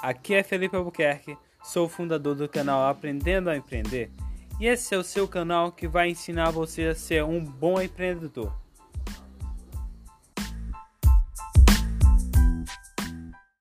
Aqui é Felipe Albuquerque, sou o fundador do canal Aprendendo a Empreender e esse é o seu canal que vai ensinar você a ser um bom empreendedor.